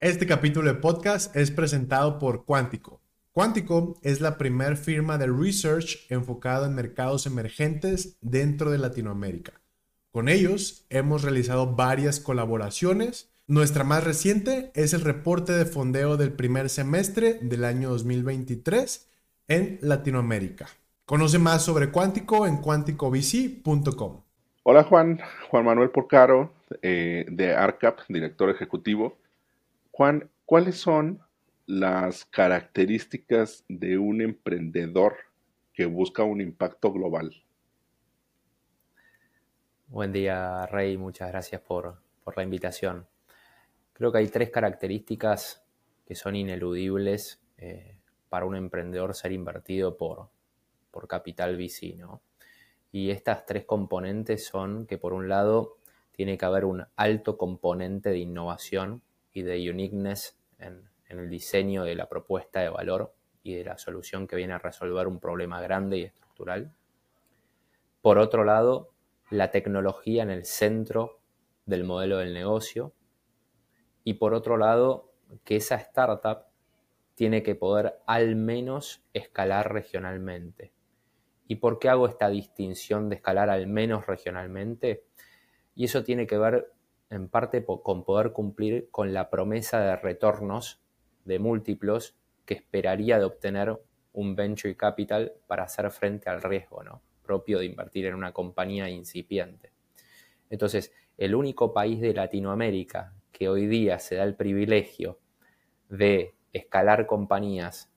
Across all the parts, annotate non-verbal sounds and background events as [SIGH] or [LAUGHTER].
Este capítulo de podcast es presentado por Quantico. Quantico es la primer firma de research enfocada en mercados emergentes dentro de Latinoamérica. Con ellos hemos realizado varias colaboraciones. Nuestra más reciente es el reporte de fondeo del primer semestre del año 2023 en Latinoamérica. Conoce más sobre Quantico en quanticovc.com. Hola Juan, Juan Manuel Porcaro eh, de ARCAP, director ejecutivo. Juan, ¿cuáles son las características de un emprendedor que busca un impacto global? Buen día, Rey. Muchas gracias por, la invitación. Creo que hay tres características que son ineludibles eh, para un emprendedor ser invertido por, capital VC, ¿no? Y estas tres componentes son que por un lado tiene que haber un alto componente de innovación de uniqueness en, el diseño de la propuesta de valor y de la solución que viene a resolver un problema grande y estructural. Por otro lado, la tecnología en el centro del modelo del negocio. Y por otro lado, que esa startup tiene que poder al menos escalar regionalmente. ¿Y por qué hago esta distinción de escalar al menos regionalmente? Y eso tiene que ver en parte con poder cumplir con la promesa de retornos de múltiplos que esperaría de obtener un venture capital para hacer frente al riesgo ¿no? propio de invertir en una compañía incipiente. Entonces, el único país de Latinoamérica que hoy día se da el privilegio de escalar compañías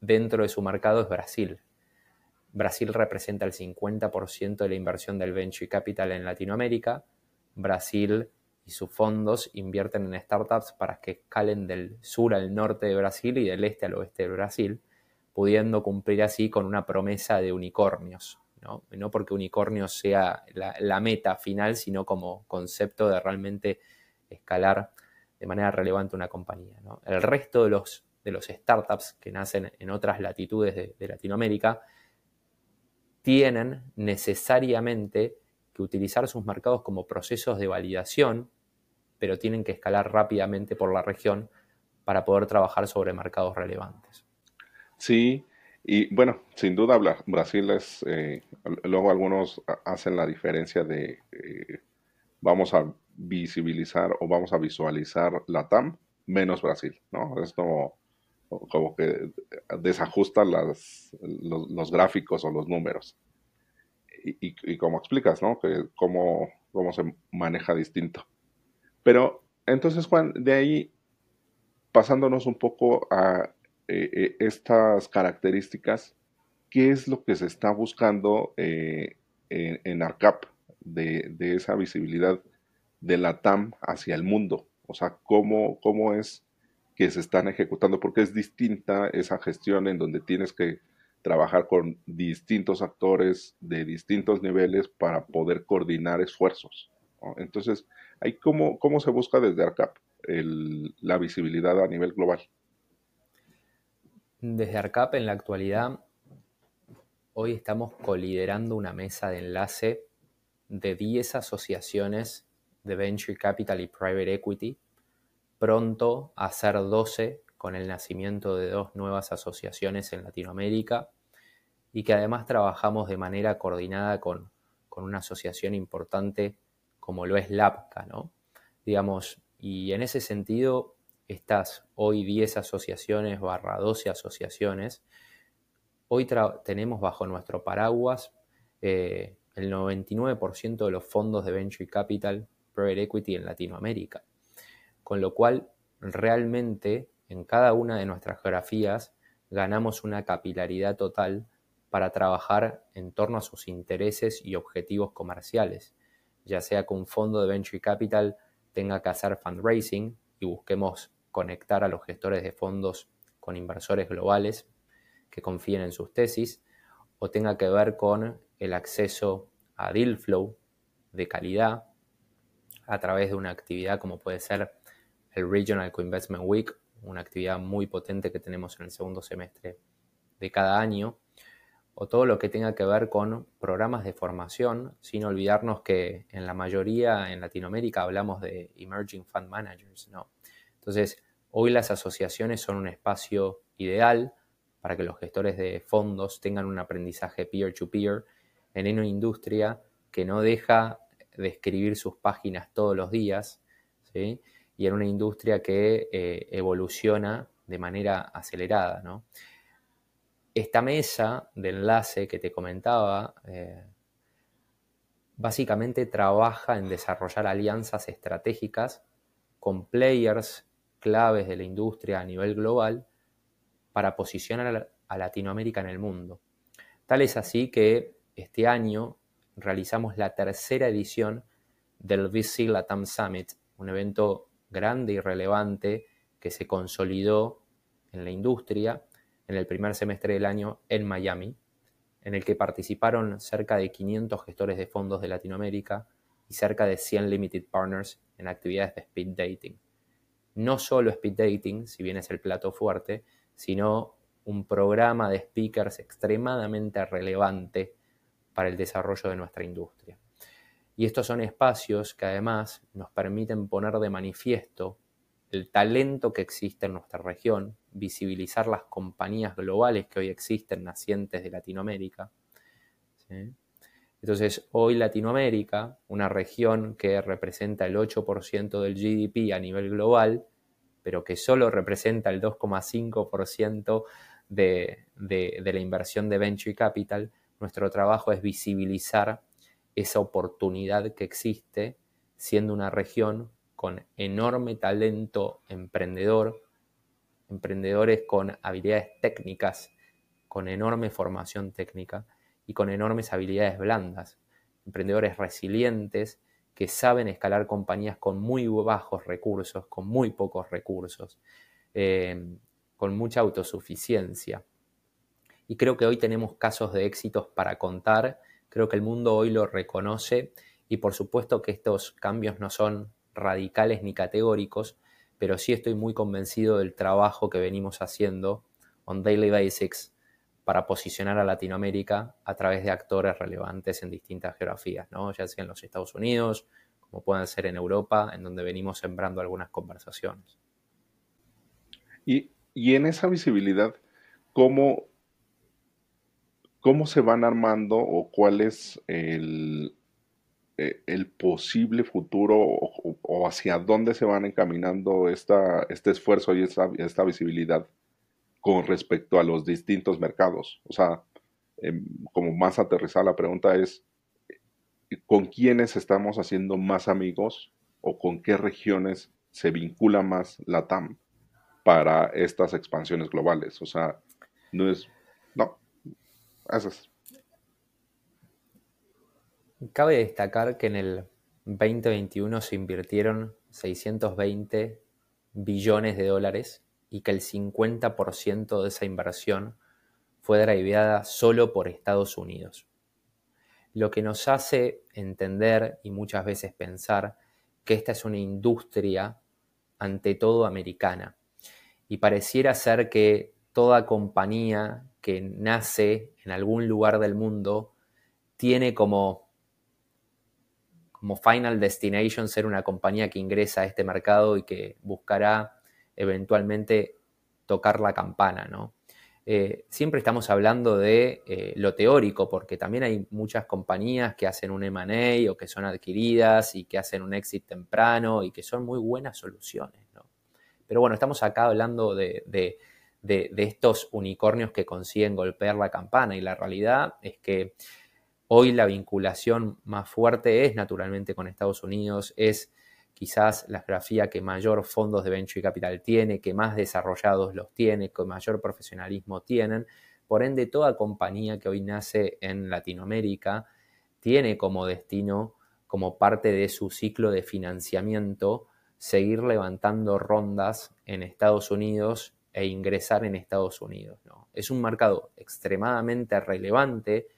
dentro de su mercado es Brasil. Brasil representa el 50% de la inversión del venture capital en Latinoamérica. Brasil y sus fondos invierten en startups para que escalen del sur al norte de Brasil y del este al oeste de Brasil, pudiendo cumplir así con una promesa de unicornios. No, no porque unicornios sea la, meta final, sino como concepto de realmente escalar de manera relevante una compañía. El resto de los, de los startups que nacen en otras latitudes de Latinoamérica tienen necesariamente que utilizar sus mercados como procesos de validación, pero tienen que escalar rápidamente por la región para poder trabajar sobre mercados relevantes. Sí, y bueno, sin duda Brasil es, eh, luego algunos hacen la diferencia de eh, vamos a visibilizar o vamos a visualizar la TAM menos Brasil, ¿no? Es como como que desajusta las, los, gráficos o los números. Y, como explicas, ¿no? Que cómo, cómo se maneja distinto. Pero entonces, Juan, de ahí, pasándonos un poco a eh, eh, estas características, ¿qué es lo que se está buscando eh, en, en, ARCAP de, de, esa visibilidad de la TAM hacia el mundo? O sea, ¿cómo, cómo es que se están ejecutando, porque es distinta esa gestión en donde tienes que trabajar con distintos actores de distintos niveles para poder coordinar esfuerzos. Entonces, cómo, cómo se busca desde ARCAP la visibilidad a nivel global. Desde ARCAP en la actualidad, hoy estamos coliderando una mesa de enlace de 10 asociaciones de Venture Capital y Private Equity pronto a ser 12 con el nacimiento de dos nuevas asociaciones en Latinoamérica y que además trabajamos de manera coordinada con, una asociación importante como lo es LAPCA, ¿no? Digamos, y en ese sentido, estas hoy 10 asociaciones barra 12 asociaciones, hoy tenemos bajo nuestro paraguas eh, el 99% de los fondos de Venture Capital, Private Equity en Latinoamérica con lo cual realmente en cada una de nuestras geografías ganamos una capilaridad total para trabajar en torno a sus intereses y objetivos comerciales, ya sea que un fondo de venture capital tenga que hacer fundraising y busquemos conectar a los gestores de fondos con inversores globales que confíen en sus tesis, o tenga que ver con el acceso a deal flow de calidad a través de una actividad como puede ser el Regional Co-Investment Week, una actividad muy potente que tenemos en el segundo semestre de cada año, o todo lo que tenga que ver con programas de formación, sin olvidarnos que en la mayoría en Latinoamérica hablamos de Emerging Fund Managers, ¿no? Entonces, hoy las asociaciones son un espacio ideal para que los gestores de fondos tengan un aprendizaje peer-to-peer en una industria que no deja de escribir sus páginas todos los días, ¿sí? Y en una industria que eh, evoluciona de manera acelerada. Esta mesa de enlace que te comentaba, eh, básicamente trabaja en desarrollar alianzas estratégicas con players claves de la industria a nivel global para posicionar a Latinoamérica en el mundo. Tal es así que este año realizamos la tercera edición del VC Latam Summit, un evento grande y relevante que se consolidó en la industria en el primer semestre del año en Miami, en el que participaron cerca de 500 gestores de fondos de Latinoamérica y cerca de 100 limited partners en actividades de speed dating. No solo speed dating, si bien es el plato fuerte, sino un programa de speakers extremadamente relevante para el desarrollo de nuestra industria. Y estos son espacios que además nos permiten poner de manifiesto el talento que existe en nuestra región, visibilizar las compañías globales que hoy existen nacientes de Latinoamérica. Entonces, hoy Latinoamérica, una región que representa el 8% del GDP a nivel global, pero que solo representa el 2,5% de, de, la inversión de venture capital, nuestro trabajo es visibilizar esa oportunidad que existe siendo una región con enorme talento emprendedor, emprendedores con habilidades técnicas, con enorme formación técnica y con enormes habilidades blandas, emprendedores resilientes que saben escalar compañías con muy bajos recursos, con muy pocos recursos, eh, con mucha autosuficiencia. Y creo que hoy tenemos casos de éxitos para contar, creo que el mundo hoy lo reconoce y por supuesto que estos cambios no son radicales ni categóricos, pero sí estoy muy convencido del trabajo que venimos haciendo on daily basics para posicionar a Latinoamérica a través de actores relevantes en distintas geografías, ¿no? ya sea en los Estados Unidos, como pueden ser en Europa, en donde venimos sembrando algunas conversaciones. Y, y en esa visibilidad, ¿cómo, ¿cómo se van armando o cuál es el, eh, posible futuro o, hacia dónde se van encaminando esta, este esfuerzo y esta, esta, visibilidad con respecto a los distintos mercados. O sea, em, como más aterrizada la pregunta es, ¿con quiénes estamos haciendo más amigos o con qué regiones se vincula más la TAM para estas expansiones globales? O sea, no es, no, esas. Cabe destacar que en el 2021 se invirtieron 620 billones de dólares y que el 50% de esa inversión fue driveada solo por Estados Unidos. Lo que nos hace entender y muchas veces pensar que esta es una industria ante todo americana. Y pareciera ser que toda compañía que nace en algún lugar del mundo tiene como como Final Destination ser una compañía que ingresa a este mercado y que buscará eventualmente tocar la campana, ¿no? Eh, siempre estamos hablando de eh, lo teórico, porque también hay muchas compañías que hacen un M&A o que son adquiridas y que hacen un exit temprano y que son muy buenas soluciones, ¿no? Pero bueno, estamos acá hablando de, de estos unicornios que consiguen golpear la campana y la realidad es que Hoy la vinculación más fuerte es naturalmente con Estados Unidos, es quizás la geografía que mayor fondos de venture capital tiene, que más desarrollados los tiene, que mayor profesionalismo tienen. Por ende, toda compañía que hoy nace en Latinoamérica tiene como destino, como parte de su ciclo de financiamiento, seguir levantando rondas en Estados Unidos e ingresar en Estados Unidos. Es un mercado extremadamente relevante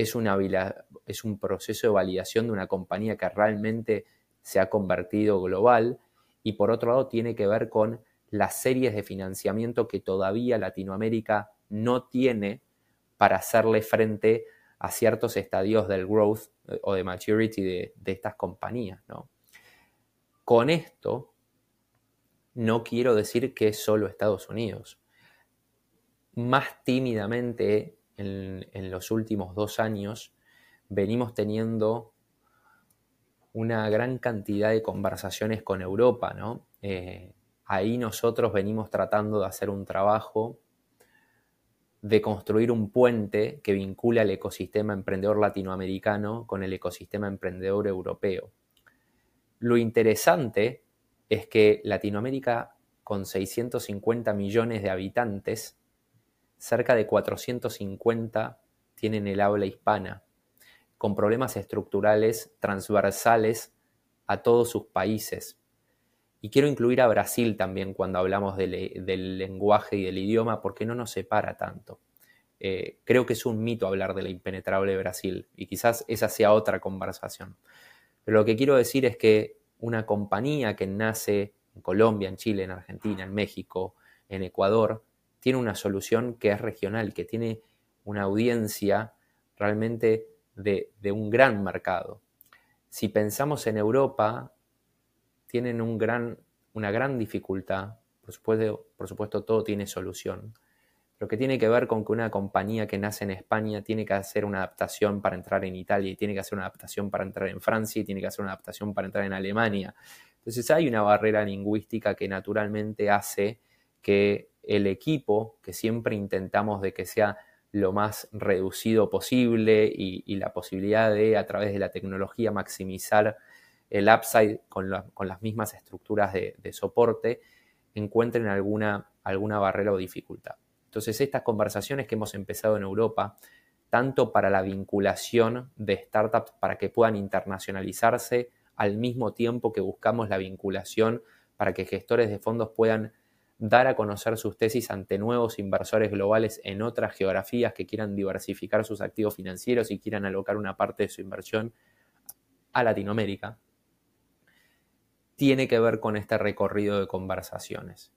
es, un proceso de validación de una compañía que realmente se ha convertido global y por otro lado tiene que ver con las series de financiamiento que todavía Latinoamérica no tiene para hacerle frente a ciertos estadios del growth eh, o de maturity de, estas compañías. Con esto, no quiero decir que es solo Estados Unidos. Más tímidamente, en, los últimos dos años, venimos teniendo una gran cantidad de conversaciones con Europa, ¿no? Eh, ahí nosotros venimos tratando de hacer un trabajo de construir un puente que vincule al ecosistema emprendedor latinoamericano con el ecosistema emprendedor europeo. Lo interesante es que Latinoamérica, con 650 millones de habitantes, cerca de 450 tienen el habla hispana, con problemas estructurales transversales a todos sus países. Y quiero incluir a Brasil también cuando hablamos del, lenguaje y del idioma, porque no nos separa tanto. Eh, creo que es un mito hablar de la impenetrable Brasil y quizás esa sea otra conversación. Pero lo que quiero decir es que una compañía que nace en Colombia, en Chile, en Argentina, en México, en Ecuador, tiene una solución que es regional, que tiene una audiencia realmente de, un gran mercado. Si pensamos en Europa, tienen una gran dificultad, por supuesto, por supuesto todo tiene solución, pero que tiene que ver con que una compañía que nace en España tiene que hacer una adaptación para entrar en Italia y tiene que hacer una adaptación para entrar en Francia y tiene que hacer una adaptación para entrar en Alemania. Entonces hay una barrera lingüística que naturalmente hace que el equipo, que siempre intentamos de que sea lo más reducido posible y, la posibilidad de a través de la tecnología maximizar el upside con, las mismas estructuras de, soporte encuentren alguna, alguna barrera o dificultad. Entonces, estas conversaciones que hemos empezado en Europa, tanto para la vinculación de startups para que puedan internacionalizarse, al mismo tiempo que buscamos la vinculación para que gestores de fondos puedan dar a conocer sus tesis ante nuevos inversores globales en otras geografías que quieran diversificar sus activos financieros y quieran alocar una parte de su inversión a Latinoamérica, tiene que ver con este recorrido de conversaciones.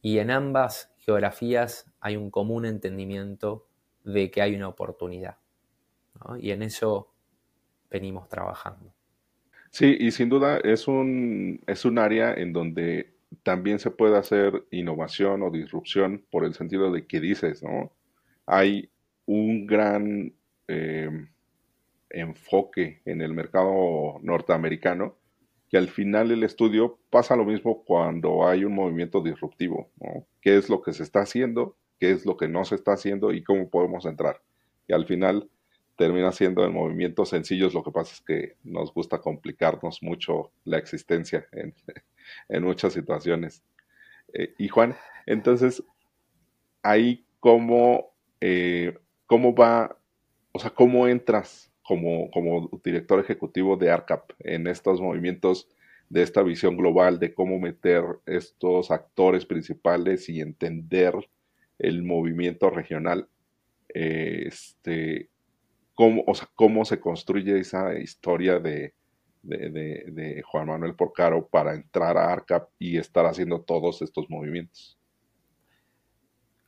Y en ambas geografías hay un común entendimiento de que hay una oportunidad. Y en eso venimos trabajando. Sí, y sin duda es un, es un área en donde también se puede hacer innovación o disrupción por el sentido de que dices, ¿no? Hay un gran eh, enfoque en el mercado norteamericano que al final el estudio pasa lo mismo cuando hay un movimiento disruptivo, ¿no? ¿Qué es lo que se está haciendo? ¿Qué es lo que no se está haciendo? ¿Y cómo podemos entrar? Y al final termina siendo el movimiento sencillo, lo que pasa es que nos gusta complicarnos mucho la existencia [LAUGHS] en, muchas situaciones. Eh, y Juan, entonces, ahí cómo, eh, cómo va, o sea, cómo entras como, director ejecutivo de ARCAP en estos movimientos de esta visión global de cómo meter estos actores principales y entender el movimiento regional. este, cómo, o sea, cómo se construye esa historia de, Juan Manuel Porcaro para entrar a ARCAP y estar haciendo todos estos movimientos.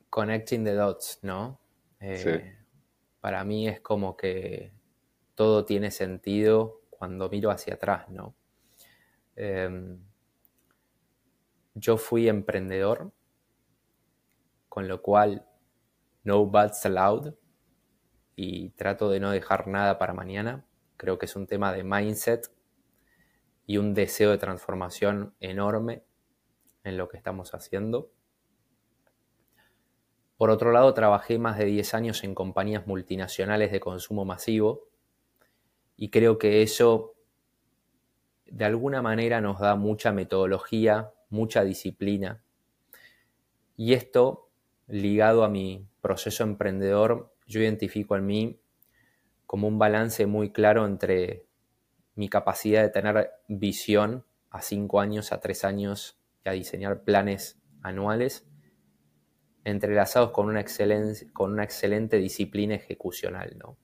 Connecting the dots, ¿no? Eh, para mí es como que todo tiene sentido cuando miro hacia atrás, ¿no? Em, yo fui emprendedor, con lo cual no buts allowed y trato de no dejar nada para mañana. Creo que es un tema de mindset y un deseo de transformación enorme en lo que estamos haciendo. Por otro lado, trabajé más de 10 años en compañías multinacionales de consumo masivo y creo que eso de alguna manera nos da mucha metodología, mucha disciplina. Y esto, ligado a mi proceso emprendedor, yo identifico en mí como un balance muy claro entre mi capacidad de tener visión a cinco años, a tres años y a diseñar planes anuales, entrelazados con una, con una excelente disciplina ejecucional. ¿no?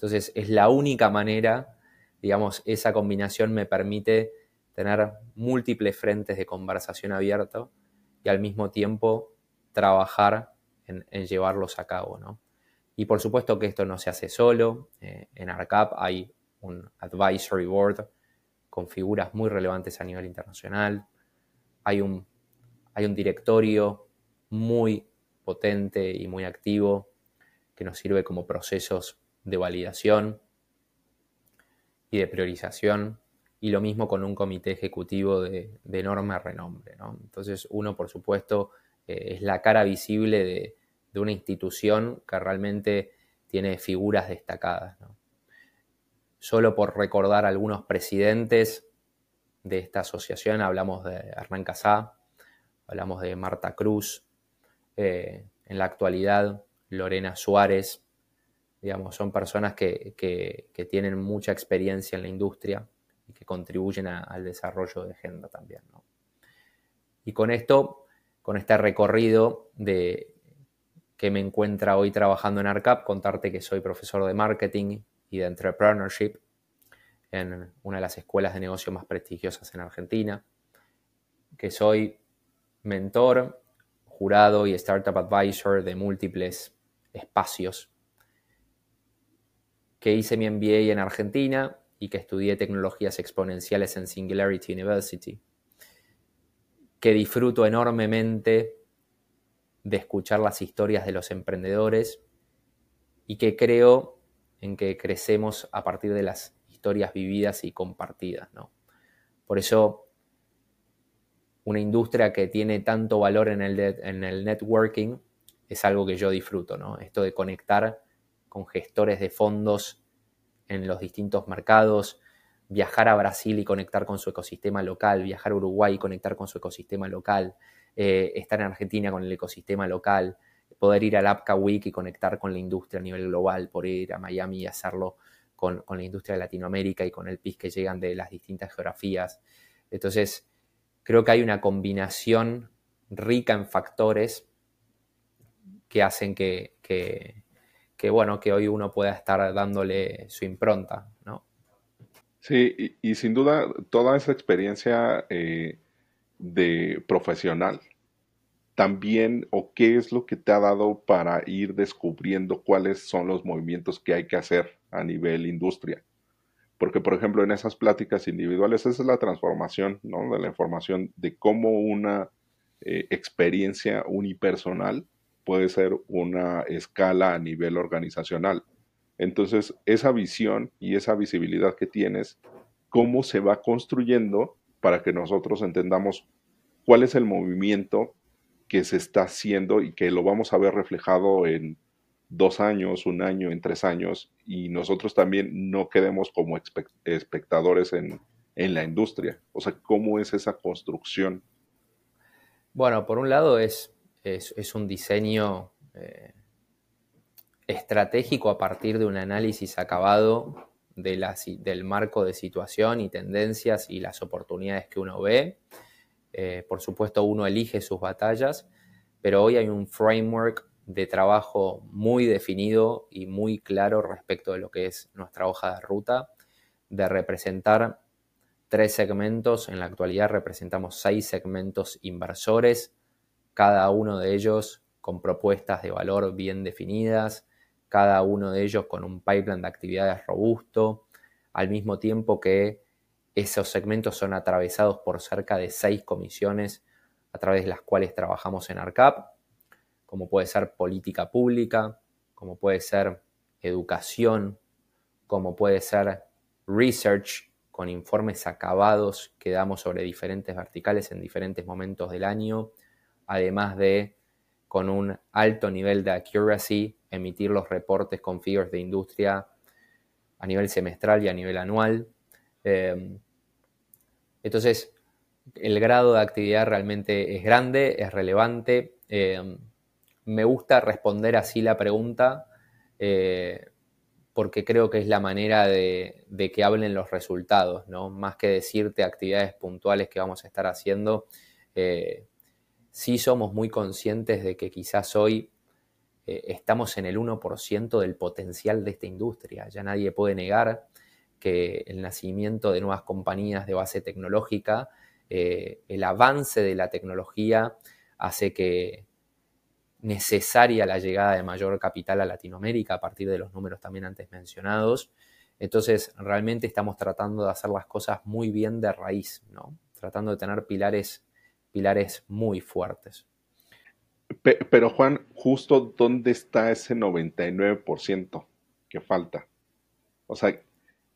Entonces es la única manera, digamos, esa combinación me permite tener múltiples frentes de conversación abierto y al mismo tiempo trabajar en, llevarlos a cabo, ¿no? Y por supuesto que esto no se hace solo. Eh, en ARCAP hay un advisory board con figuras muy relevantes a nivel internacional. Hay un, hay un directorio muy potente y muy activo que nos sirve como procesos de validación y de priorización. Y lo mismo con un comité ejecutivo de, enorme renombre. Entonces uno, por supuesto, eh, es la cara visible de, una institución que realmente tiene figuras destacadas. Solo por recordar algunos presidentes de esta asociación, hablamos de Hernán Casá, hablamos de Marta Cruz, eh, en la actualidad Lorena Suárez, digamos, son personas que, tienen mucha experiencia en la industria y que contribuyen al desarrollo de agenda también. Y con esto, con este recorrido de que me encuentra hoy trabajando en ARCAP, contarte que soy profesor de marketing y de entrepreneurship en una de las escuelas de negocio más prestigiosas en Argentina, que soy mentor, jurado y startup advisor de múltiples espacios, que hice mi MBA en Argentina y que estudié tecnologías exponenciales en Singularity University, que disfruto enormemente de escuchar las historias de los emprendedores y que creo en que crecemos a partir de las historias vividas y compartidas. ¿no? Por eso, una industria que tiene tanto valor en el, en el networking es algo que yo disfruto, ¿no? Esto de conectar con gestores de fondos en los distintos mercados, viajar a Brasil y conectar con su ecosistema local, viajar a Uruguay y conectar con su ecosistema local, eh, estar en Argentina con el ecosistema local, poder ir al APCA Week y conectar con la industria a nivel global, por ir a Miami y hacerlo con, con la industria de Latinoamérica y con el PIS que llegan de las distintas geografías. Entonces, creo que hay una combinación rica en factores que hacen que, bueno, que hoy uno pueda estar dándole su impronta, ¿no? Sí, y, sin duda toda esa experiencia eh, de profesional, también, o qué es lo que te ha dado para ir descubriendo cuáles son los movimientos que hay que hacer a nivel industria. Porque, por ejemplo, en esas pláticas individuales, esa es la transformación ¿no? de la información de cómo una eh, experiencia unipersonal puede ser una escala a nivel organizacional. Entonces, esa visión y esa visibilidad que tienes, cómo se va construyendo para que nosotros entendamos cuál es el movimiento que se está haciendo y que lo vamos a ver reflejado en dos años, un año, en tres años, y nosotros también no quedemos como espectadores en, la industria. O sea, ¿cómo es esa construcción? Bueno, por un lado es es, un diseño eh, estratégico a partir de un análisis acabado del marco de situación y tendencias y las oportunidades que uno ve. Eh, por supuesto, uno elige sus batallas, pero hoy hay un framework de trabajo muy definido y muy claro respecto de lo que es nuestra hoja de ruta, de representar tres segmentos. En la actualidad representamos seis segmentos inversores cada uno de ellos con propuestas de valor bien definidas, cada uno de ellos con un pipeline de actividades robusto, al mismo tiempo que esos segmentos son atravesados por cerca de seis comisiones a través de las cuales trabajamos en ARCAP, como puede ser política pública, como puede ser educación, como puede ser research con informes acabados que damos sobre diferentes verticales en diferentes momentos del año, además de con un alto nivel de accuracy, emitir los reportes con figures de industria a nivel semestral y a nivel anual. Em, entonces, el grado de actividad realmente es grande, es relevante. Em, me gusta responder así la pregunta eh, porque creo que es la manera de, que hablen los resultados, ¿no? Más que decirte actividades puntuales que vamos a estar haciendo, eh, sí somos muy conscientes de que quizás hoy eh, estamos en el 1% del potencial de esta industria. Ya nadie puede negar que el nacimiento de nuevas compañías de base tecnológica, eh, el avance de la tecnología hace que necesaria la llegada de mayor capital a Latinoamérica a partir de los números también antes mencionados. Entonces, realmente estamos tratando de hacer las cosas muy bien de raíz, ¿no? Tratando de tener pilares, pilares muy fuertes. Pero Juan, justo dónde está ese 99% que falta? O sea,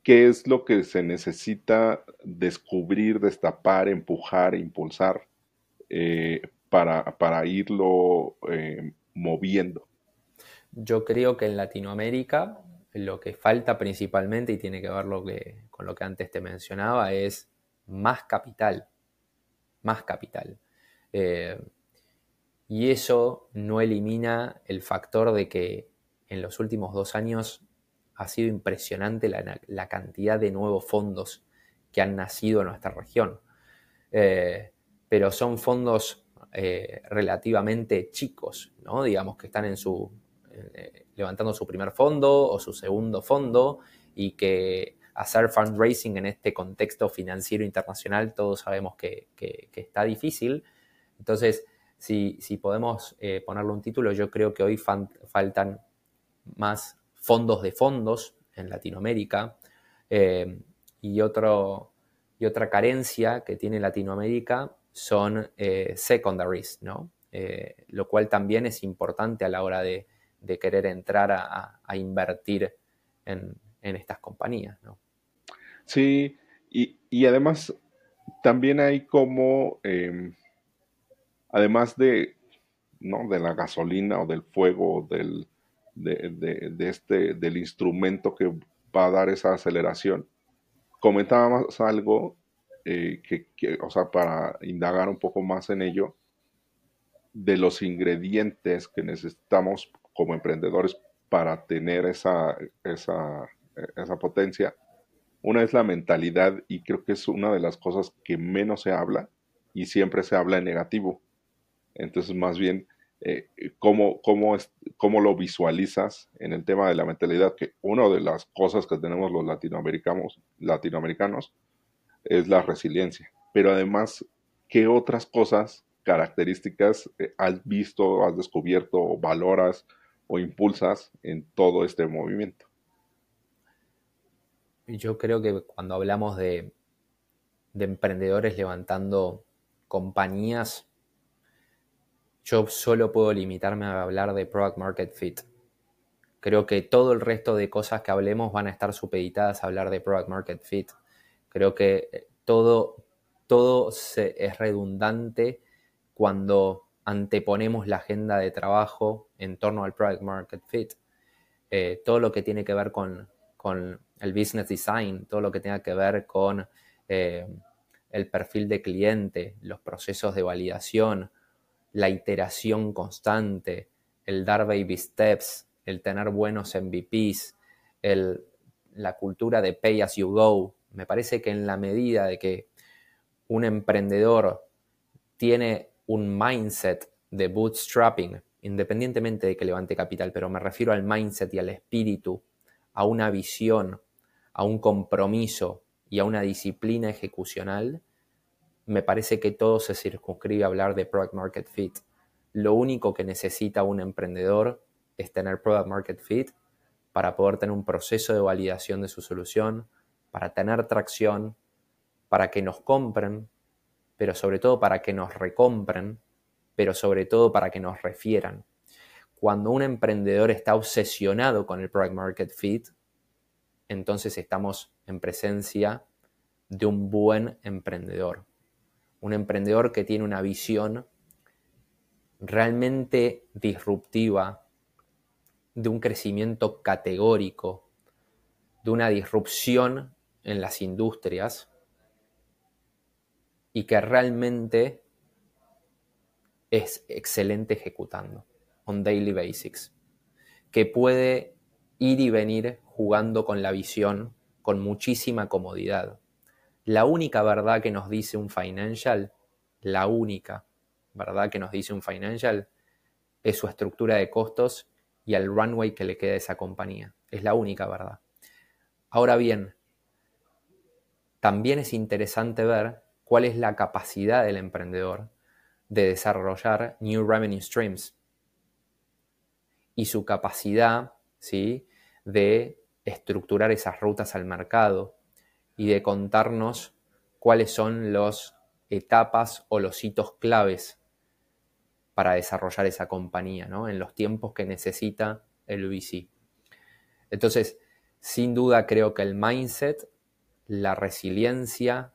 ¿qué es lo que se necesita descubrir, destapar, empujar, impulsar eh, para, irlo eh, moviendo? Yo creo que en Latinoamérica lo que falta principalmente, y tiene que ver lo que, con lo que antes te mencionaba, es más capital. Más capital. Eh, y eso no elimina el factor de que en los últimos dos años ha sido impresionante la, cantidad de nuevos fondos que han nacido en nuestra región. Eh, pero son fondos eh, relativamente chicos, ¿no? Digamos que están en su, levantando su primer fondo o su segundo fondo y que hacer fundraising en este contexto financiero internacional todos sabemos que, está difícil. Entonces, si, podemos eh, ponerle un título, yo creo que hoy faltan más fondos de fondos en Latinoamérica y, otro, y otra carencia que tiene Latinoamérica son eh, secondaries, ¿no? Eh, lo cual también es importante a la hora de, querer entrar a, invertir en, estas compañías, ¿no? Sí, y, además también hay como, em, además de, ¿no? de la gasolina o del fuego, del, de, este, del instrumento que va a dar esa aceleración, comentábamos algo eh, que, o sea, para indagar un poco más en ello, de los ingredientes que necesitamos como emprendedores para tener esa, esa, esa potencia. Una es la mentalidad y creo que es una de las cosas que menos se habla y siempre se habla en negativo. Entonces, más bien, eh, ¿cómo, cómo, ¿cómo, lo visualizas en el tema de la mentalidad? Que una de las cosas que tenemos los latinoamericanos, latinoamericanos es la resiliencia. Pero además, ¿qué otras cosas, características eh, has visto, has descubierto, valoras o impulsas en todo este movimiento? Yo creo que cuando hablamos de, de emprendedores levantando compañías, yo solo puedo limitarme a hablar de Product Market Fit. Creo que todo el resto de cosas que hablemos van a estar supeditadas a hablar de Product Market Fit. Creo que eh, todo, todo es redundante cuando anteponemos la agenda de trabajo en torno al product market fit. Eh, todo lo que tiene que ver con, el business design, todo lo que tenga que ver con eh, el perfil de cliente, los procesos de validación, la iteración constante, el dar baby steps, el tener buenos MVPs, la cultura de pay as you go, me parece que en la medida de que un emprendedor tiene un mindset de bootstrapping, independientemente de que levante capital, pero me refiero al mindset y al espíritu, a una visión, a un compromiso y a una disciplina ejecucional, me parece que todo se circunscribe a hablar de product market fit. Lo único que necesita un emprendedor es tener product market fit para poder tener un proceso de validación de su solución, para tener tracción, para que nos compren, pero sobre todo para que nos recompren, pero sobre todo para que nos refieran. Cuando un emprendedor está obsesionado con el product market fit, entonces estamos en presencia de un buen emprendedor. Un emprendedor que tiene una visión realmente disruptiva, de un crecimiento categórico, de una disrupción en las industrias y que realmente es excelente ejecutando on daily basics, que puede ir y venir jugando con la visión con muchísima comodidad. La única verdad que nos dice un financial, la única verdad que nos dice un financial es su estructura de costos y el runway que le queda a esa compañía. Es la única verdad. Ahora bien, también es interesante ver cuál es la capacidad del emprendedor de desarrollar new revenue streams. Y su capacidad ¿sí? de estructurar esas rutas al mercado y de contarnos cuáles son las etapas o los hitos claves para desarrollar esa compañía, ¿no? En los tiempos que necesita el VC. Entonces, sin duda creo que el mindset, la resiliencia,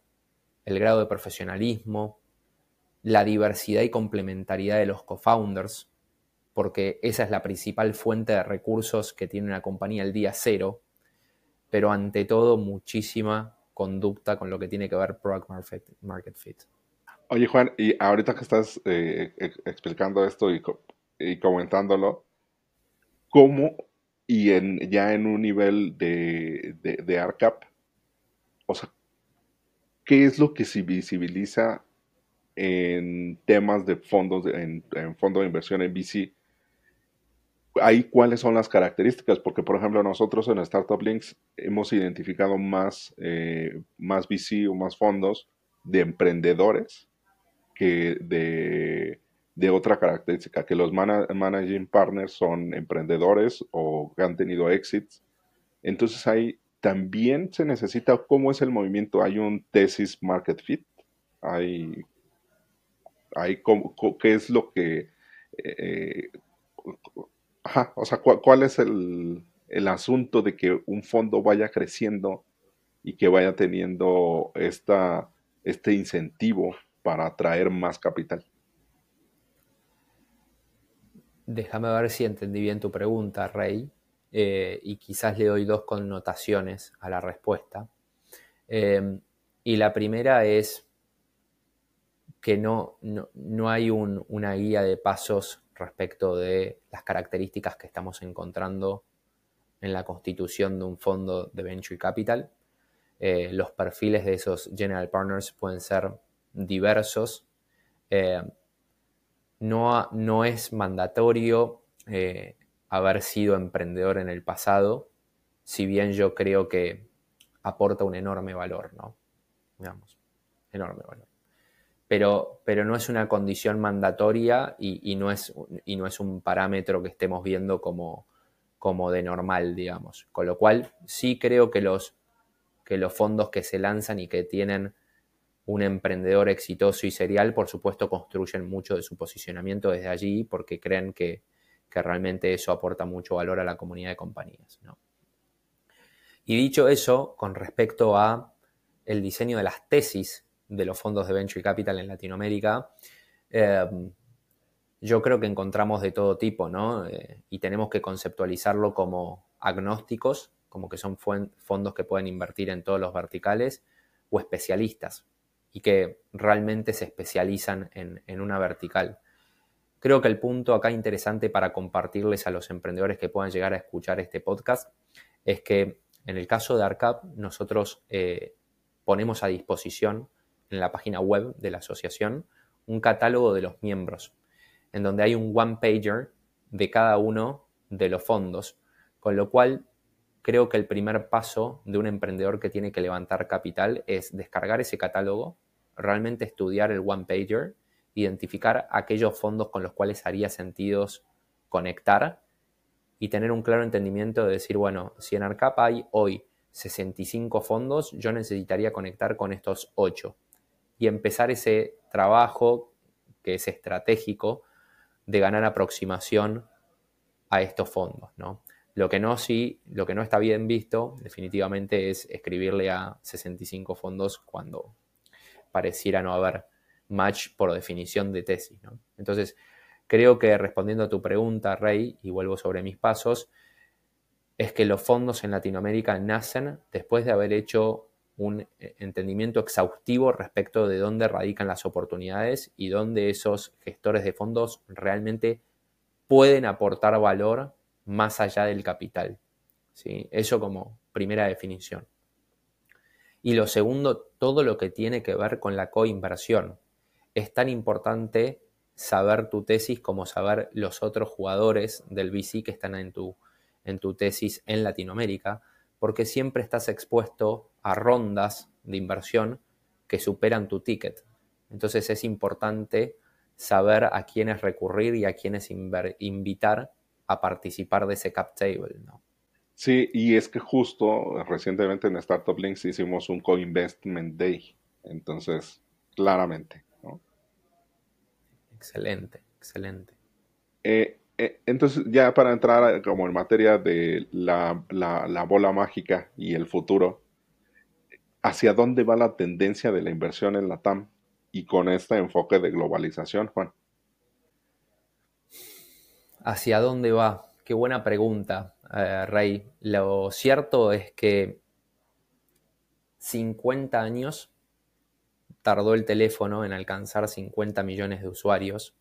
el grado de profesionalismo, la diversidad y complementariedad de los co-founders, porque esa es la principal fuente de recursos que tiene una compañía el día cero, pero ante todo muchísima conducta con lo que tiene que ver product market fit. Oye Juan, y ahorita que estás eh, explicando esto y, comentándolo, ¿cómo y ya en un nivel de, de, ARCAP, o sea, ¿qué es lo que se visibiliza en temas de fondos, en, en fondo de inversión en VC? Ahí cuáles son las características, porque por ejemplo nosotros en Startup Links hemos identificado más, eh, más VC o más fondos de emprendedores que de, otra característica, que los managing partners son emprendedores o han tenido exits. Entonces ahí también se necesita cómo es el movimiento. Hay un tesis market fit, hay, hay qué es lo que... Eh, Ajá, o sea, ¿cuál, es el, asunto de que un fondo vaya creciendo y que vaya teniendo esta, este incentivo para atraer más capital? Déjame ver si entendí bien tu pregunta, Rey, eh, y quizás le doy dos connotaciones a la respuesta. Em, y la primera es que no, no, hay una guía de pasos respecto de las características que estamos encontrando en la constitución de un fondo de venture capital. Eh, los perfiles de esos general partners pueden ser diversos. Eh, no, no, es mandatorio eh, haber sido emprendedor en el pasado, si bien yo creo que aporta un enorme valor, ¿no? Digamos, enorme valor pero, pero no es una condición mandatoria y, no es, y no es un parámetro que estemos viendo como, como de normal, digamos. Con lo cual, sí creo que los, que los fondos que se lanzan y que tienen un emprendedor exitoso y serial, por supuesto, construyen mucho de su posicionamiento desde allí porque creen que, que realmente eso aporta mucho valor a la comunidad de compañías. Y dicho eso, con respecto a el diseño de las tesis de los fondos de Venture Capital en Latinoamérica, em, yo creo que encontramos de todo tipo, ¿no? Eh, y tenemos que conceptualizarlo como agnósticos, como que son fondos que pueden invertir en todos los verticales, o especialistas, y que realmente se especializan en, en una vertical. Creo que el punto acá interesante para compartirles a los emprendedores que puedan llegar a escuchar este podcast es que en el caso de ARCAP nosotros eh, ponemos a disposición en la página web de la asociación un catálogo de los miembros, en donde hay un one-pager de cada uno de los fondos, con lo cual creo que el primer paso de un emprendedor que tiene que levantar capital es descargar ese catálogo, realmente estudiar el one-pager, identificar aquellos fondos con los cuales haría sentido conectar y tener un claro entendimiento de decir, bueno, si en ARCAP hay hoy 65 fondos, yo necesitaría conectar con estos 8 y empezar ese trabajo que es estratégico de ganar aproximación a estos fondos, ¿no? Lo que no sí, lo que no está bien visto definitivamente es escribirle a 65 fondos cuando pareciera no haber match por definición de tesis, Entonces, creo que respondiendo a tu pregunta, Rey, y vuelvo sobre mis pasos, es que los fondos en Latinoamérica nacen después de haber hecho un eh, entendimiento exhaustivo respecto de dónde radican las oportunidades y dónde esos gestores de fondos realmente pueden aportar valor más allá del capital. ¿sí? Eso como primera definición. Y lo segundo, todo lo que tiene que ver con la coinversión. Es tan importante saber tu tesis como saber los otros jugadores del VC que están en tu, en tu tesis en Latinoamérica, porque siempre estás expuesto a rondas de inversión que superan tu ticket. Entonces es importante saber a quiénes recurrir y a quiénes invitar a participar de ese cap table, ¿no? Sí, y es que justo recientemente en Startup Links hicimos un co-investment day. Entonces, claramente, ¿no? Excelente, excelente. Eh, eh, entonces, ya para entrar como en materia de la, bola mágica y el futuro, ¿hacia dónde va la tendencia de la inversión en la TAM y con este enfoque de globalización, Juan? ¿Hacia dónde va? Qué buena pregunta, eh, Rey. Lo cierto es que 50 años tardó el teléfono en alcanzar 50 millones de usuarios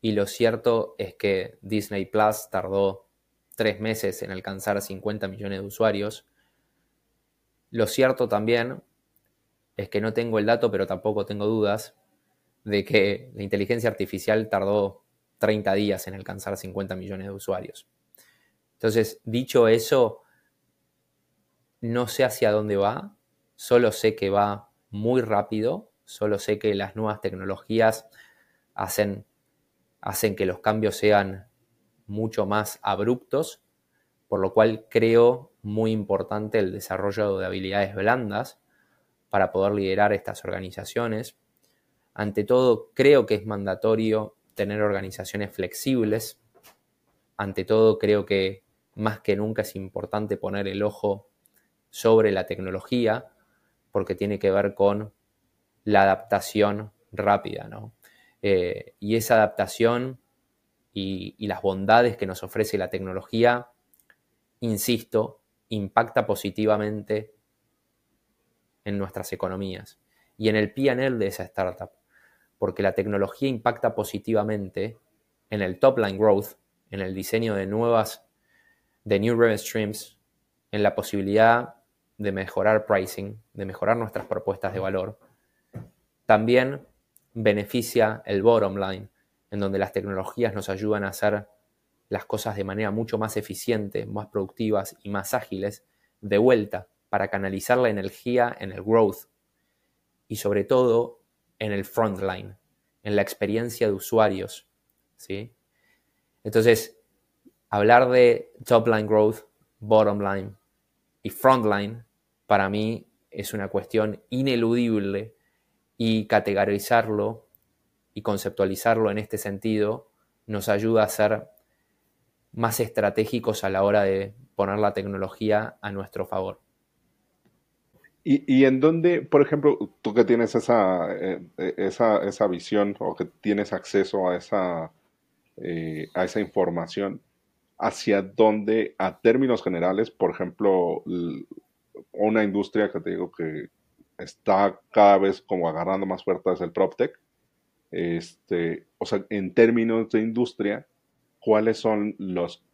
y lo cierto es que Disney Plus tardó tres meses en alcanzar 50 millones de usuarios. Lo cierto también es que no tengo el dato, pero tampoco tengo dudas de que la inteligencia artificial tardó 30 días en alcanzar 50 millones de usuarios. Entonces, dicho eso, no sé hacia dónde va, solo sé que va muy rápido, solo sé que las nuevas tecnologías hacen hacen que los cambios sean mucho más abruptos, por lo cual creo muy importante el desarrollo de habilidades blandas para poder liderar estas organizaciones. Ante todo, creo que es mandatorio tener organizaciones flexibles. Ante todo, creo que más que nunca es importante poner el ojo sobre la tecnología porque tiene que ver con la adaptación rápida, ¿no? Eh, y esa adaptación y, las bondades que nos ofrece la tecnología, insisto, impacta positivamente en nuestras economías y en el PNL de esa startup, porque la tecnología impacta positivamente en el top line growth, en el diseño de nuevas, de new revenue streams, en la posibilidad de mejorar pricing, de mejorar nuestras propuestas de valor. También beneficia el bottom line, en donde las tecnologías nos ayudan a hacer las cosas de manera mucho más eficiente, más productivas y más ágiles, de vuelta, para canalizar la energía en el growth y sobre todo en el frontline, en la experiencia de usuarios. ¿sí? Entonces, hablar de top line growth, bottom line y frontline, para mí es una cuestión ineludible y categorizarlo y conceptualizarlo en este sentido nos ayuda a ser más estratégicos a la hora de poner la tecnología a nuestro favor. ¿Y, en dónde, por ejemplo, tú que tienes esa, eh, esa, esa, visión o que tienes acceso a esa, eh, a esa información, hacia dónde, a términos generales, por ejemplo, una industria que te digo que está cada vez como agarrando más fuerzas el PropTech. Este, o sea, en términos de industria, ¿cuáles son los,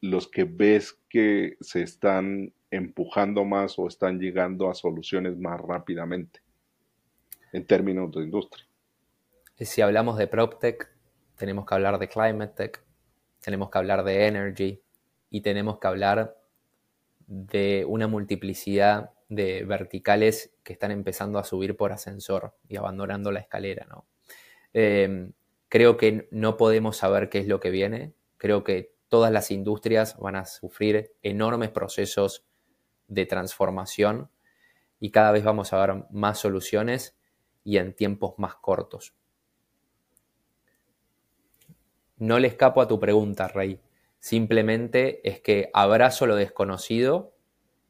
los que ves que se están empujando más o están llegando a soluciones más rápidamente en términos de industria? Si hablamos de PropTech, tenemos que hablar de Climate Tech, tenemos que hablar de Energy y tenemos que hablar de una multiplicidad de verticales que están empezando a subir por ascensor y abandonando la escalera, ¿no? Em, creo que no podemos saber qué es lo que viene. Creo que todas las industrias van a sufrir enormes procesos de transformación y cada vez vamos a ver más soluciones y en tiempos más cortos. No le escapo a tu pregunta, Rey. Simplemente es que abrazo lo desconocido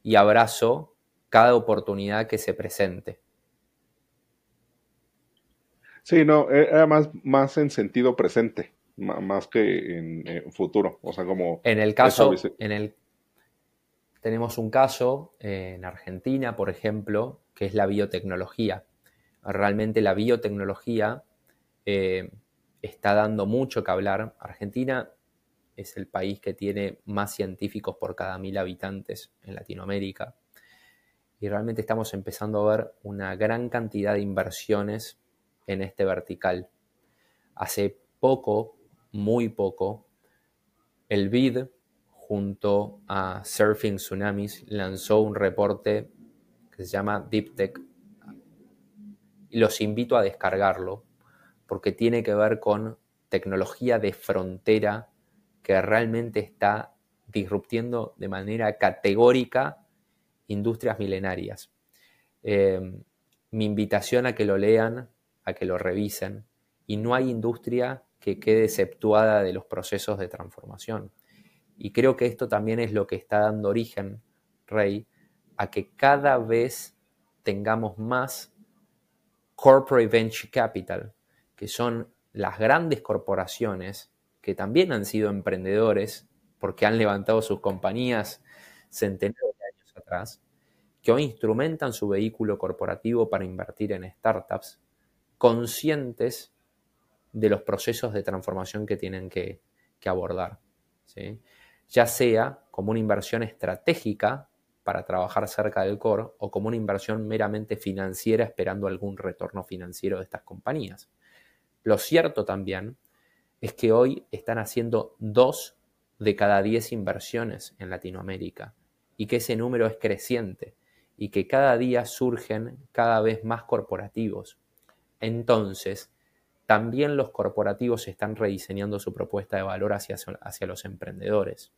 y abrazo cada oportunidad que se presente. Sí, no, eh, era más, más en sentido presente, más que en, futuro. O sea, como. En el caso, en el, tenemos un caso eh, en Argentina, por ejemplo, que es la biotecnología. Realmente la biotecnología eh, está dando mucho que hablar. Argentina es el país que tiene más científicos por cada mil habitantes en Latinoamérica y realmente estamos empezando a ver una gran cantidad de inversiones en este vertical. Hace poco, muy poco, el BID junto a Surfing Tsunamis lanzó un reporte que se llama Deep Tech. Los invito a descargarlo porque tiene que ver con tecnología de frontera que realmente está disruptiendo de manera categórica industrias milenarias. Eh, mi invitación a que lo lean, a que lo revisen, y no hay industria que quede exceptuada de los procesos de transformación. Y creo que esto también es lo que está dando origen, Rey, a que cada vez tengamos más corporate venture capital, que son las grandes corporaciones que también han sido emprendedores porque han levantado sus compañías centenares de años atrás, que hoy instrumentan su vehículo corporativo para invertir en startups, conscientes de los procesos de transformación que tienen que, abordar. Ya sea como una inversión estratégica para trabajar cerca del core o como una inversión meramente financiera esperando algún retorno financiero de estas compañías. Lo cierto también es que hoy están haciendo dos de cada diez inversiones en Latinoamérica y que ese número es creciente y que cada día surgen cada vez más corporativos. Entonces, también los corporativos están rediseñando su propuesta de valor hacia, hacia los emprendedores.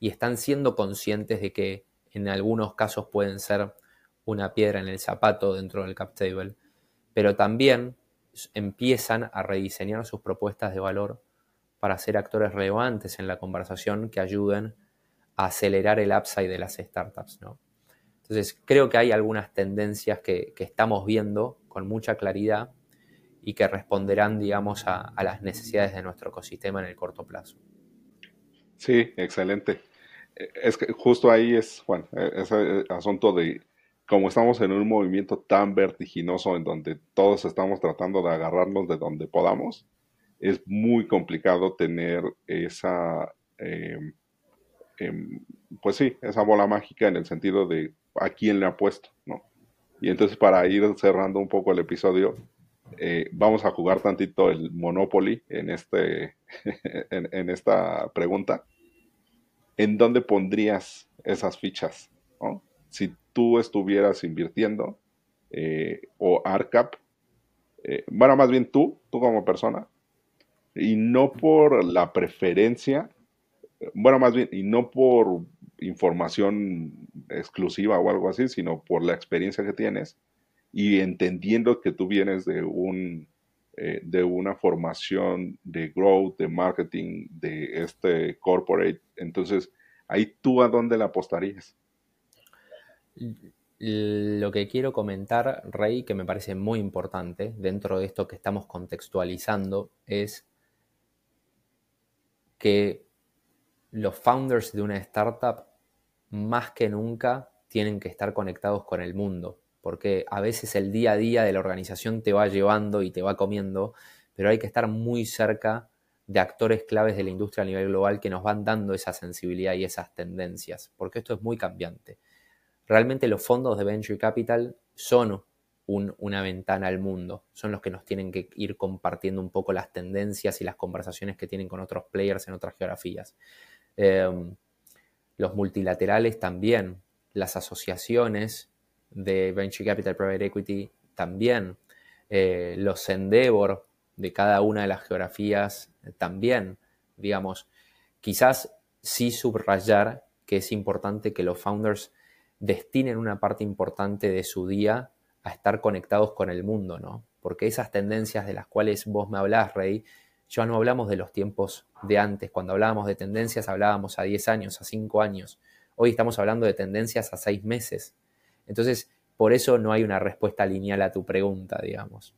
Y están siendo conscientes de que en algunos casos pueden ser una piedra en el zapato dentro del cap table, pero también empiezan a rediseñar sus propuestas de valor para ser actores relevantes en la conversación que ayuden a acelerar el upside de las startups. ¿no? Entonces, creo que hay algunas tendencias que, que estamos viendo con mucha claridad y que responderán, digamos, a, las necesidades de nuestro ecosistema en el corto plazo. Sí, excelente. Es que justo ahí es, bueno, ese asunto de como estamos en un movimiento tan vertiginoso en donde todos estamos tratando de agarrarnos de donde podamos, es muy complicado tener esa, em, em, pues sí, esa bola mágica en el sentido de a quién le ha puesto, ¿no? Y entonces para ir cerrando un poco el episodio, eh, vamos a jugar tantito el Monopoly en, este, [LAUGHS] en, esta pregunta. ¿En dónde pondrías esas fichas? Si tú estuvieras invirtiendo eh, o ARCAP, eh, bueno, más bien tú, tú como persona, y no por la preferencia, bueno, más bien, y no por información exclusiva o algo así, sino por la experiencia que tienes y entendiendo que tú vienes de un eh, de una formación de growth, de marketing, de este corporate, entonces ahí tú a dónde la apostarías. Lo que quiero comentar, Rey, que me parece muy importante dentro de esto que estamos contextualizando, es que los founders de una startup más que nunca tienen que estar conectados con el mundo porque a veces el día a día de la organización te va llevando y te va comiendo, pero hay que estar muy cerca de actores claves de la industria a nivel global que nos van dando esa sensibilidad y esas tendencias, porque esto es muy cambiante. Realmente los fondos de Venture Capital son una ventana al mundo, son los que nos tienen que ir compartiendo un poco las tendencias y las conversaciones que tienen con otros players en otras geografías. Em, los multilaterales también, las asociaciones de Venture Capital Private Equity también, eh, los Endeavor de cada una de las geografías también, digamos, quizás sí subrayar que es importante que los founders destinen una parte importante de su día a estar conectados con el mundo, ¿no? Porque esas tendencias de las cuales vos me hablás, Rey, ya no hablamos de los tiempos de antes. Cuando hablábamos de tendencias hablábamos a 10 años, a 5 años. Hoy estamos hablando de tendencias a 6 meses. Entonces, por eso no hay una respuesta lineal a tu pregunta, digamos.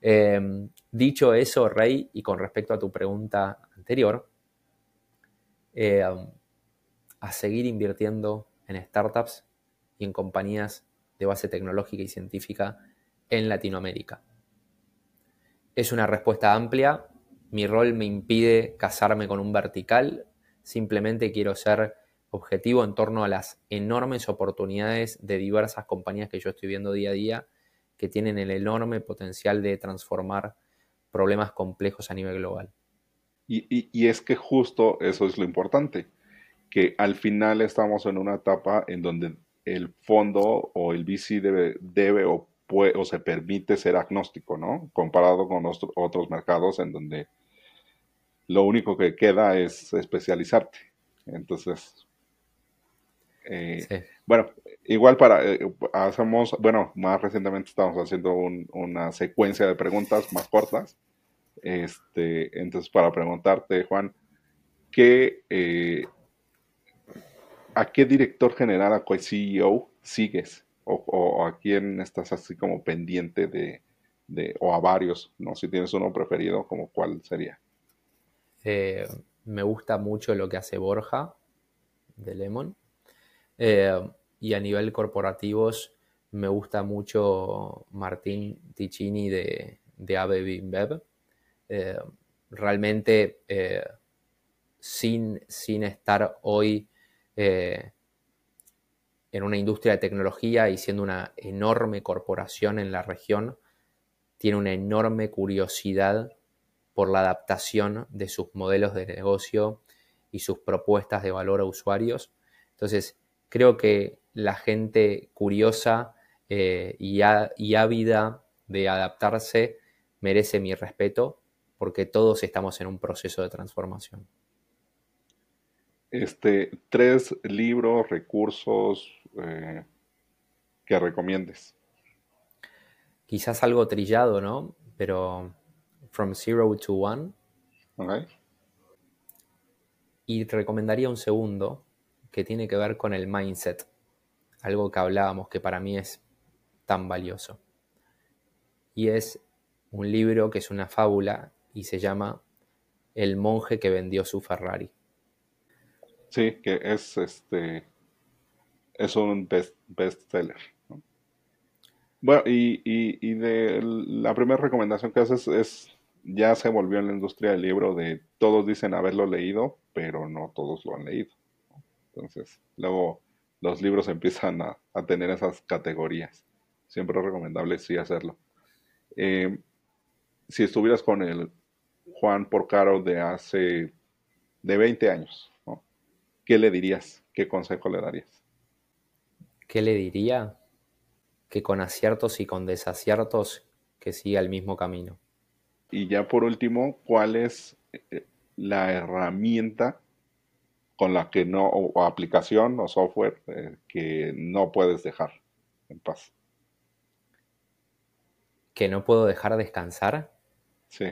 Em, dicho eso, Rey, y con respecto a tu pregunta anterior, em, a seguir invirtiendo en startups y en compañías de base tecnológica y científica en Latinoamérica. Es una respuesta amplia. Mi rol me impide casarme con un vertical. Simplemente quiero ser objetivo en torno a las enormes oportunidades de diversas compañías que yo estoy viendo día a día que tienen el enorme potencial de transformar problemas complejos a nivel global. Y, es que justo eso es lo importante, que al final estamos en una etapa en donde el fondo o el VC debe, debe o, puede, o se permite ser agnóstico, ¿no? Comparado con otros mercados en donde lo único que queda es especializarte. Entonces, eh, bueno, igual para, eh, hacemos, bueno, más recientemente estamos haciendo una secuencia de preguntas más cortas. Este, entonces, para preguntarte, Juan, ¿qué, eh, ¿a qué director general, a qué CEO sigues? O, a quién estás así como pendiente de, o a varios, ¿no? Si tienes uno preferido, como cuál sería? me gusta mucho lo que hace Borja de Lemon. Eh, y a nivel corporativos, me gusta mucho Martín Ticini de, de ABB eh, realmente, eh, sin, sin, estar hoy en una industria de tecnología y siendo una enorme corporación en la región, tiene una enorme curiosidad por la adaptación de sus modelos de negocio y sus propuestas de valor a usuarios. Entonces, creo que la gente curiosa eh, y, ávida de adaptarse merece mi respeto porque todos estamos en un proceso de transformación. Este, tres libros, recursos eh, que recomiendes. Quizás algo trillado, ¿no? Pero From Zero to One. Y recomendaría un segundo, que tiene que ver con el mindset, algo que hablábamos que para mí es tan valioso. Y es un libro que es una fábula y se llama El monje que vendió su Ferrari. Sí, que es este es un best, bestseller. Bueno, y, y, de la primera recomendación que haces es, ya se volvió en la industria del libro de todos dicen haberlo leído, pero no todos lo han leído. Entonces, luego los libros [LAUGHS] empiezan a, tener esas categorías. Siempre es recomendable sí hacerlo. Eh, si estuvieras con el Juan Porcaro de hace de 20 años, ¿qué le dirías? ¿Qué consejo le darías? ¿Qué le diría? Que con aciertos y con desaciertos que siga el mismo camino. Y ya por último, ¿cuál es eh, la herramienta con la que no, o, aplicación o software eh, que no puedes dejar en paz. ¿Que no puedo dejar descansar? Sí.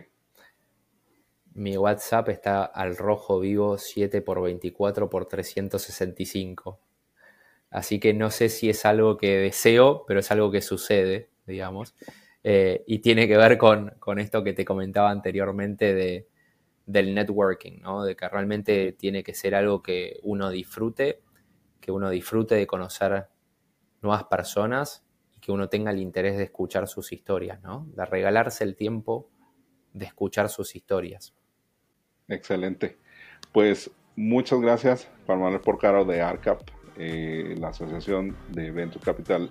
Mi WhatsApp está al rojo vivo 7 x 24 x 365. Así que no sé si es algo que deseo, pero es algo que sucede, digamos. Eh, y tiene que ver con, con esto que te comentaba anteriormente de, del networking, ¿no? De que realmente tiene que ser algo que uno disfrute, que uno disfrute de conocer nuevas personas y que uno tenga el interés de escuchar sus historias, ¿no? De regalarse el tiempo de escuchar sus historias. Excelente. Pues muchas gracias, Juan Manuel Porcaro de ARCAP, eh, la Asociación de Venture Capital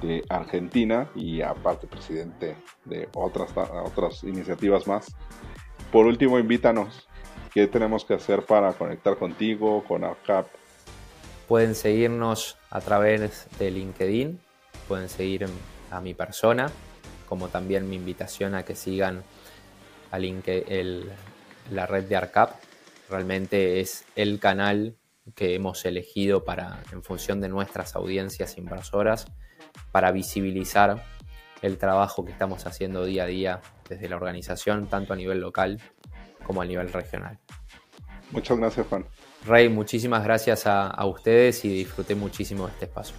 de Argentina y aparte presidente de otras, otras iniciativas más. Por último, invítanos. ¿Qué tenemos que hacer para conectar contigo, con ARCAP? Pueden seguirnos a través de LinkedIn, pueden seguir a mi persona, como también mi invitación a que sigan a la red de ARCAP. Realmente es el canal que hemos elegido para, en función de nuestras audiencias inversoras, para visibilizar el trabajo que estamos haciendo día a día desde la organización, tanto a nivel local como a nivel regional. Muchas gracias, Juan. Rey, muchísimas gracias a, a ustedes y disfruté muchísimo de este espacio.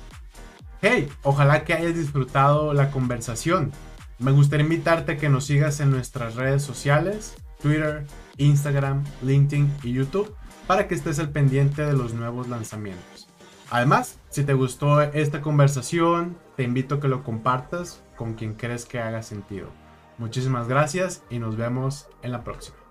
Hey, ojalá que hayas disfrutado la conversación. Me gustaría invitarte a que nos sigas en nuestras redes sociales, Twitter, Instagram, LinkedIn y YouTube, para que estés al pendiente de los nuevos lanzamientos. Además, si te gustó esta conversación, te invito a que lo compartas con quien crees que haga sentido. Muchísimas gracias y nos vemos en la próxima.